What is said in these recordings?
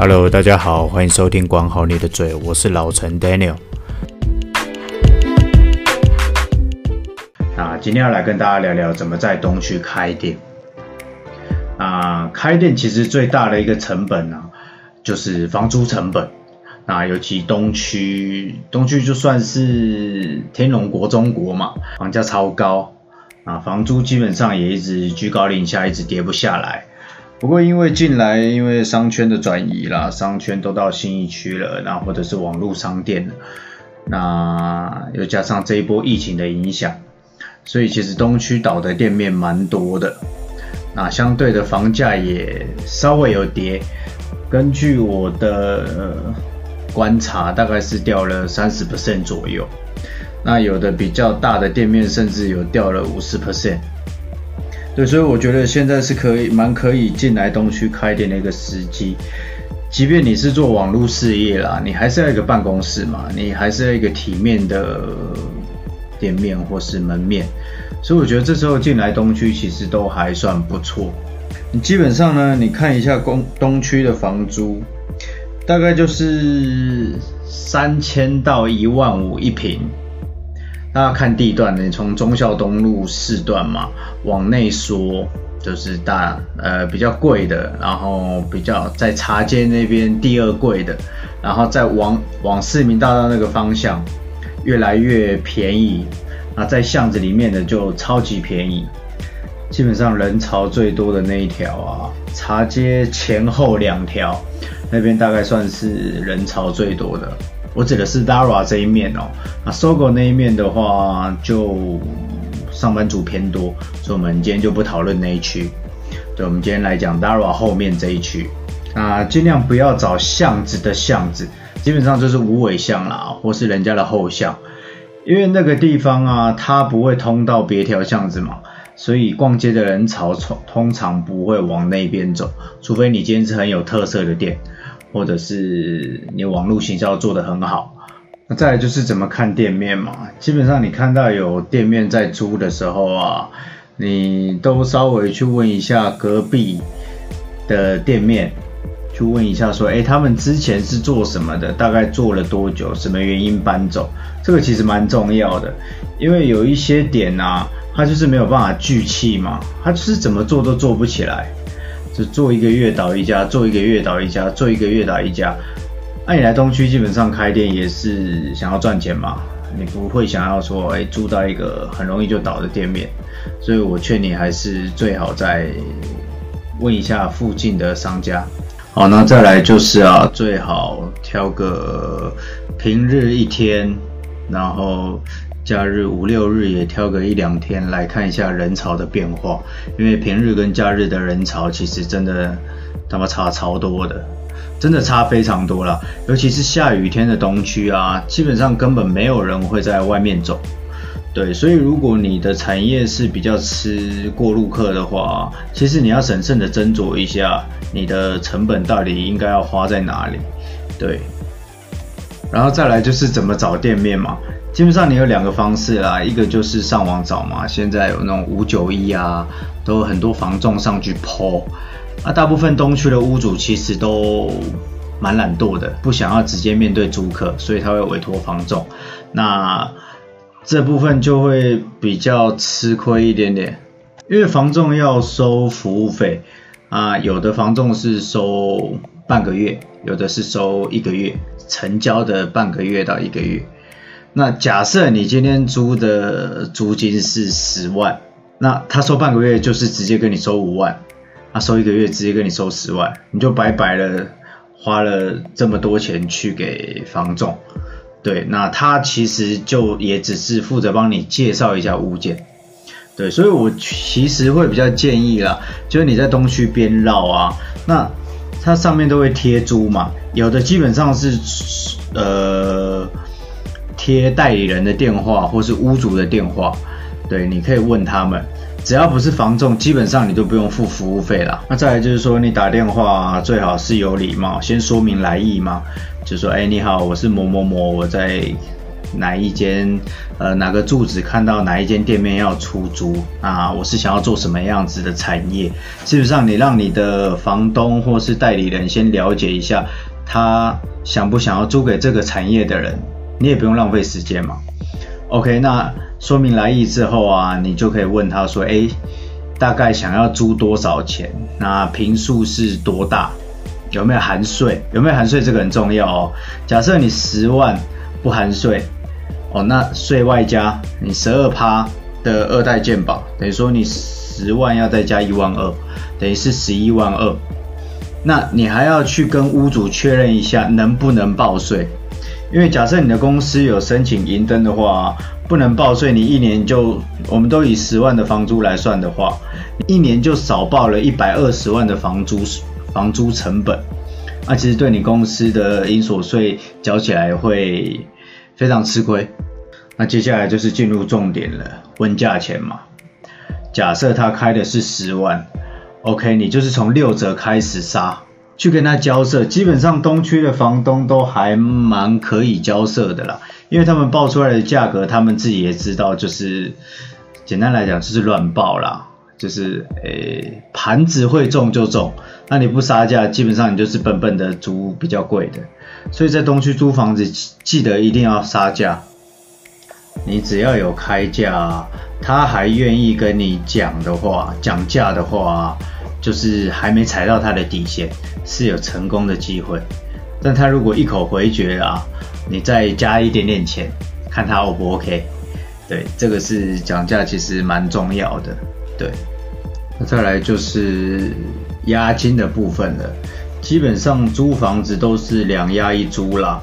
Hello，大家好，欢迎收听管好你的嘴，我是老陈 Daniel。那今天要来跟大家聊聊怎么在东区开店。啊，开店其实最大的一个成本呢、啊，就是房租成本。那尤其东区，东区就算是天龙国中国嘛，房价超高，啊，房租基本上也一直居高临下，一直跌不下来。不过因为近来因为商圈的转移啦，商圈都到新义区了，然后或者是网络商店，那又加上这一波疫情的影响，所以其实东区倒的店面蛮多的，那相对的房价也稍微有跌，根据我的、呃、观察，大概是掉了三十 percent 左右，那有的比较大的店面甚至有掉了五十 percent。对，所以我觉得现在是可以蛮可以进来东区开店的一个时机，即便你是做网络事业啦，你还是要一个办公室嘛，你还是要一个体面的店面或是门面，所以我觉得这时候进来东区其实都还算不错。你基本上呢，你看一下东东区的房租，大概就是三千到一万五一平。大家看地段，你从忠孝东路四段嘛往内缩，就是大呃比较贵的，然后比较在茶街那边第二贵的，然后再往往市民大道那个方向越来越便宜，那在巷子里面的就超级便宜，基本上人潮最多的那一条啊，茶街前后两条那边大概算是人潮最多的。我指的是 Dara 这一面哦，那 SOGO 那一面的话，就上班族偏多，所以我们今天就不讨论那一区。对，我们今天来讲 Dara 后面这一区，啊，尽量不要找巷子的巷子，基本上就是无尾巷啦，或是人家的后巷，因为那个地方啊，它不会通到别条巷子嘛，所以逛街的人潮通常不会往那边走，除非你今天是很有特色的店。或者是你网络行销做得很好，那再来就是怎么看店面嘛。基本上你看到有店面在租的时候啊，你都稍微去问一下隔壁的店面，去问一下说，诶，他们之前是做什么的？大概做了多久？什么原因搬走？这个其实蛮重要的，因为有一些点啊，它就是没有办法聚气嘛，它就是怎么做都做不起来。就做一个月倒一家，做一个月倒一家，做一个月倒一家。那你来东区基本上开店也是想要赚钱嘛，你不会想要说，哎，租到一个很容易就倒的店面。所以我劝你还是最好再问一下附近的商家。好，那再来就是啊，最好挑个平日一天，然后。假日五六日也挑个一两天来看一下人潮的变化，因为平日跟假日的人潮其实真的他妈差超多的，真的差非常多了。尤其是下雨天的东区啊，基本上根本没有人会在外面走。对，所以如果你的产业是比较吃过路客的话，其实你要审慎的斟酌一下你的成本到底应该要花在哪里。对，然后再来就是怎么找店面嘛。基本上你有两个方式啦，一个就是上网找嘛，现在有那种五九一啊，都有很多房仲上去 po。那大部分东区的屋主其实都蛮懒惰的，不想要直接面对租客，所以他会委托房仲。那这部分就会比较吃亏一点点，因为房仲要收服务费啊，有的房仲是收半个月，有的是收一个月，成交的半个月到一个月。那假设你今天租的租金是十万，那他收半个月就是直接跟你收五万，他收一个月直接跟你收十万，你就白白的花了这么多钱去给房仲，对，那他其实就也只是负责帮你介绍一下物件，对，所以我其实会比较建议啦，就是你在东区边绕啊，那它上面都会贴租嘛，有的基本上是呃。贴代理人的电话或是屋主的电话，对，你可以问他们，只要不是房仲，基本上你都不用付服务费啦。那再来就是说，你打电话最好是有礼貌，先说明来意嘛，就说，哎，你好，我是某某某，我在哪一间呃哪个住址看到哪一间店面要出租啊，我是想要做什么样子的产业。事实上你让你的房东或是代理人先了解一下，他想不想要租给这个产业的人，你也不用浪费时间嘛。OK，那说明来意之后啊，你就可以问他说，诶，大概想要租多少钱？那坪数是多大？有没有含税？有没有含税？这个很重要哦。假设你十万不含税，哦，那税外加你十二趴的二代健保，等于说你十万要再加一万二，等于是十一万二。那你还要去跟屋主确认一下能不能报税，因为假设你的公司有申请银登的话，不能报税，你一年就，我们都以十万的房租来算的话，一年就少报了一百二十万的房租。房租成本，那其实对你公司的应所税缴起来会非常吃亏。那接下来就是进入重点了，问价钱嘛。假设他开的是十万，OK，你就是从六折开始杀，去跟他交涉。基本上东区的房东都还蛮可以交涉的啦，因为他们报出来的价格，他们自己也知道，就是简单来讲就是乱报啦。就是诶，盘子会中就中，那你不杀价，基本上你就是笨笨的租比较贵的。所以在东区租房子，记得一定要杀价。你只要有开价，他还愿意跟你讲的话，讲价的话，就是还没踩到他的底线，是有成功的机会。但他如果一口回绝啊，你再加一点点钱，看他 O 不 OK？对，这个是讲价其实蛮重要的。对，那再来就是押金的部分了。基本上租房子都是两押一租啦，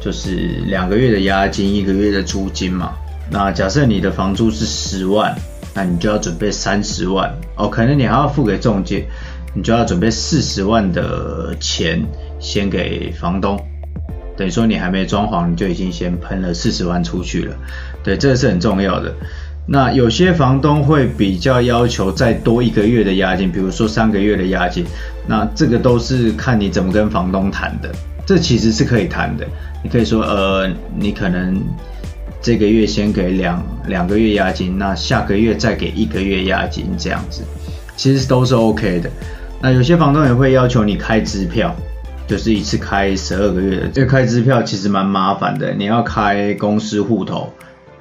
就是两个月的押金，一个月的租金嘛。那假设你的房租是十万，那你就要准备三十万哦。可能你还要付给中介，你就要准备四十万的钱先给房东。等于说你还没装潢，你就已经先喷了四十万出去了。对，这个是很重要的。那有些房东会比较要求再多一个月的押金，比如说三个月的押金，那这个都是看你怎么跟房东谈的，这其实是可以谈的。你可以说，呃，你可能这个月先给两两个月押金，那下个月再给一个月押金，这样子，其实都是 OK 的。那有些房东也会要求你开支票，就是一次开十二个月的，这个开支票其实蛮麻烦的，你要开公司户头。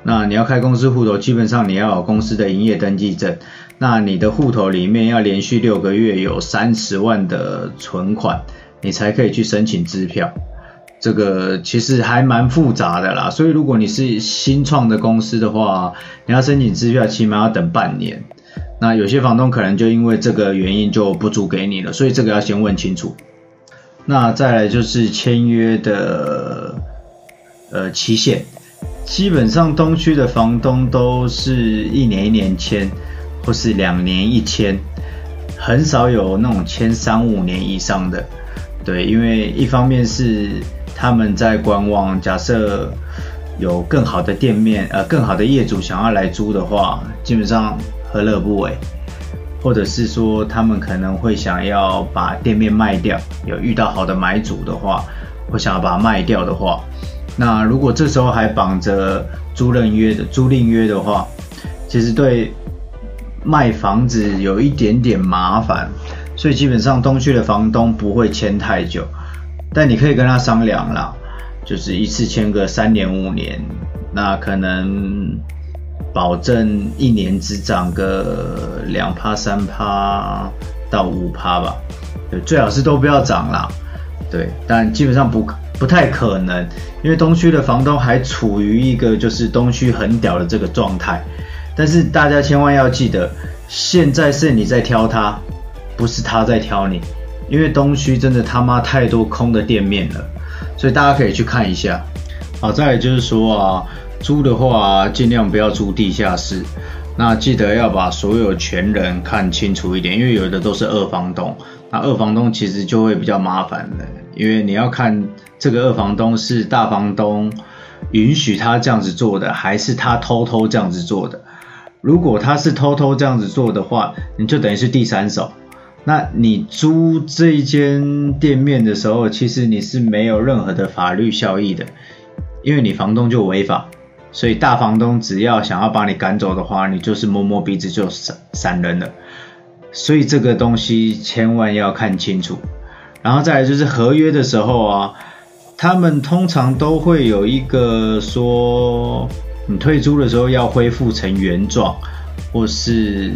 那你要开公司户头，基本上你要有公司的营业登记证。那你的户头里面要连续六个月有三十万的存款，你才可以去申请支票。这个其实还蛮复杂的啦。所以如果你是新创的公司的话，你要申请支票，起码要等半年。那有些房东可能就因为这个原因就不租给你了，所以这个要先问清楚。那再来就是签约的呃期限。基本上东区的房东都是一年一年签，或是两年一签，很少有那种签三五年以上的。对，因为一方面是他们在观望，假设有更好的店面，呃，更好的业主想要来租的话，基本上何乐不为。或者是说他们可能会想要把店面卖掉，有遇到好的买主的话，或想要把它卖掉的话。那如果这时候还绑着租赁约的租赁约的话，其实对卖房子有一点点麻烦，所以基本上东区的房东不会签太久，但你可以跟他商量啦，就是一次签个三年五年，那可能保证一年只涨个两趴三趴到五趴吧，对，最好是都不要涨啦，对，但基本上不。不太可能，因为东区的房东还处于一个就是东区很屌的这个状态。但是大家千万要记得，现在是你在挑他，不是他在挑你。因为东区真的他妈太多空的店面了，所以大家可以去看一下。好，再来就是说啊，租的话尽量不要租地下室。那记得要把所有权人看清楚一点，因为有的都是二房东。那二房东其实就会比较麻烦了，因为你要看这个二房东是大房东允许他这样子做的，还是他偷偷这样子做的。如果他是偷偷这样子做的话，你就等于是第三手。那你租这一间店面的时候，其实你是没有任何的法律效益的，因为你房东就违法，所以大房东只要想要把你赶走的话，你就是摸摸鼻子就闪闪人了。所以这个东西千万要看清楚。然后再来就是合约的时候啊，他们通常都会有一个说，你退租的时候要恢复成原状，或是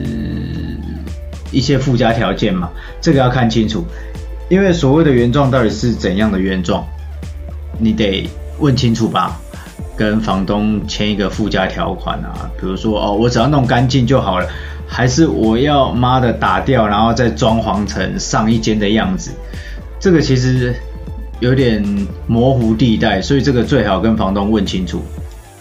一些附加条件嘛，这个要看清楚。因为所谓的原状到底是怎样的原状，你得问清楚吧，跟房东签一个附加条款啊，比如说哦，我只要弄干净就好了，还是我要妈的打掉，然后再装潢成上一间的样子，这个其实有点模糊地带，所以这个最好跟房东问清楚。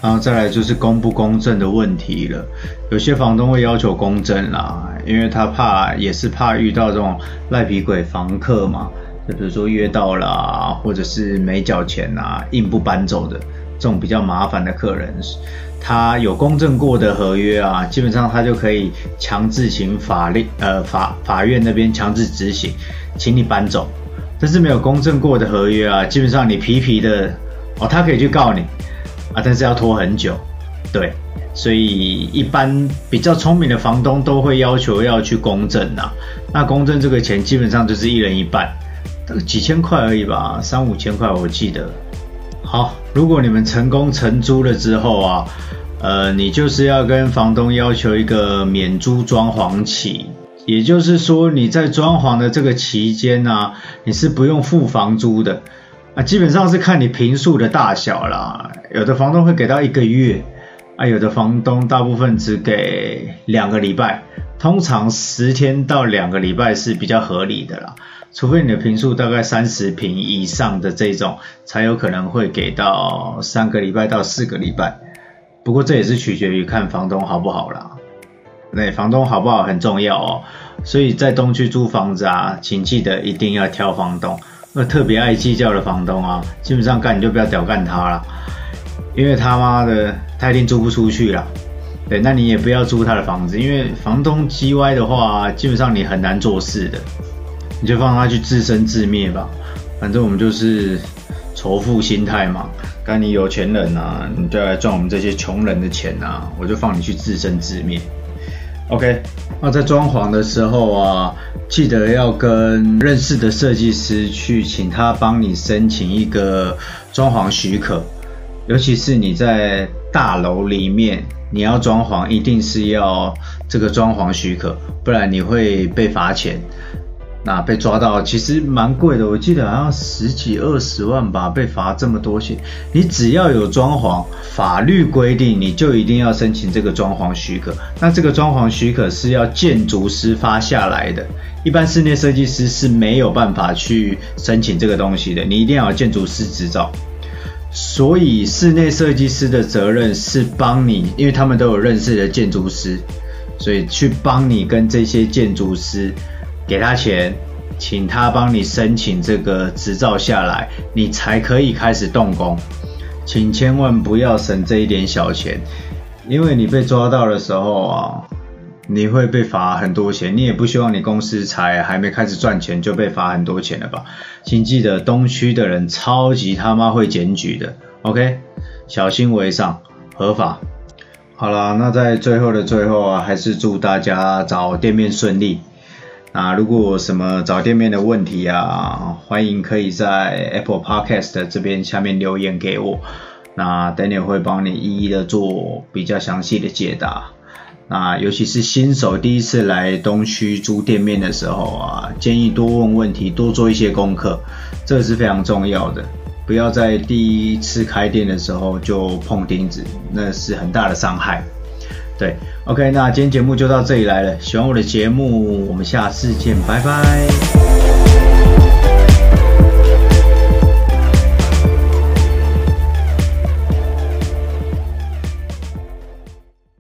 然后再来就是公不公正的问题了，有些房东会要求公证啦，因为他怕也是怕遇到这种赖皮鬼房客嘛，就比如说约到了，或者是没缴钱啊，硬不搬走的。这种比较麻烦的客人，他有公证过的合约啊，基本上他就可以强制请法律呃法法院那边强制执行，请你搬走。但是没有公证过的合约啊，基本上你皮皮的哦，他可以去告你。啊，但是要拖很久，对，所以一般比较聪明的房东都会要求要去公证呐。那公证这个钱基本上就是一人一半，几千块而已吧，三五千块我记得。好，如果你们成功承租了之后啊，呃，你就是要跟房东要求一个免租装潢期，也就是说你在装潢的这个期间啊，你是不用付房租的。啊，基本上是看你平数的大小啦，有的房东会给到一个月，啊，有的房东大部分只给两个礼拜，通常十天到两个礼拜是比较合理的啦，除非你的平数大概三十平以上的这种，才有可能会给到三个礼拜到四个礼拜，不过这也是取决于看房东好不好啦，那，房东好不好很重要哦，所以在东区租房子啊，请记得一定要挑房东。那特别爱计较的房东啊，基本上干你就不要屌干他了，因为他妈的他一定租不出去了。对，那你也不要租他的房子，因为房东叽歪的话，基本上你很难做事的，你就放他去自生自灭吧。反正我们就是仇富心态嘛，干你有钱人啊，你就来赚我们这些穷人的钱啊，我就放你去自生自灭。OK，那在装潢的时候啊，记得要跟认识的设计师去请他帮你申请一个装潢许可，尤其是你在大楼里面，你要装潢，一定是要这个装潢许可，不然你会被罚钱。那被抓到其实蛮贵的，我记得好像十几二十万吧，被罚这么多钱。你只要有装潢，法律规定你就一定要申请这个装潢许可。那这个装潢许可是要建筑师发下来的，一般室内设计师是没有办法去申请这个东西的，你一定要有建筑师执照。所以室内设计师的责任是帮你，因为他们都有认识的建筑师，所以去帮你跟这些建筑师。给他钱，请他帮你申请这个执照下来，你才可以开始动工。请千万不要省这一点小钱，因为你被抓到的时候啊，你会被罚很多钱。你也不希望你公司才还没开始赚钱就被罚很多钱了吧？请记得东区的人超级他妈会检举的，OK？小心为上，合法。好啦，那在最后的最后啊，还是祝大家找店面顺利。那如果什么找店面的问题啊，欢迎可以在 Apple Podcast 这边下面留言给我，那 Daniel 会帮你一一的做比较详细的解答。那尤其是新手第一次来东区租店面的时候啊，建议多问问题，多做一些功课，这是非常重要的。不要在第一次开店的时候就碰钉子，那是很大的伤害。对，OK，那今天节目就到这里来了。喜欢我的节目，我们下次见，拜拜。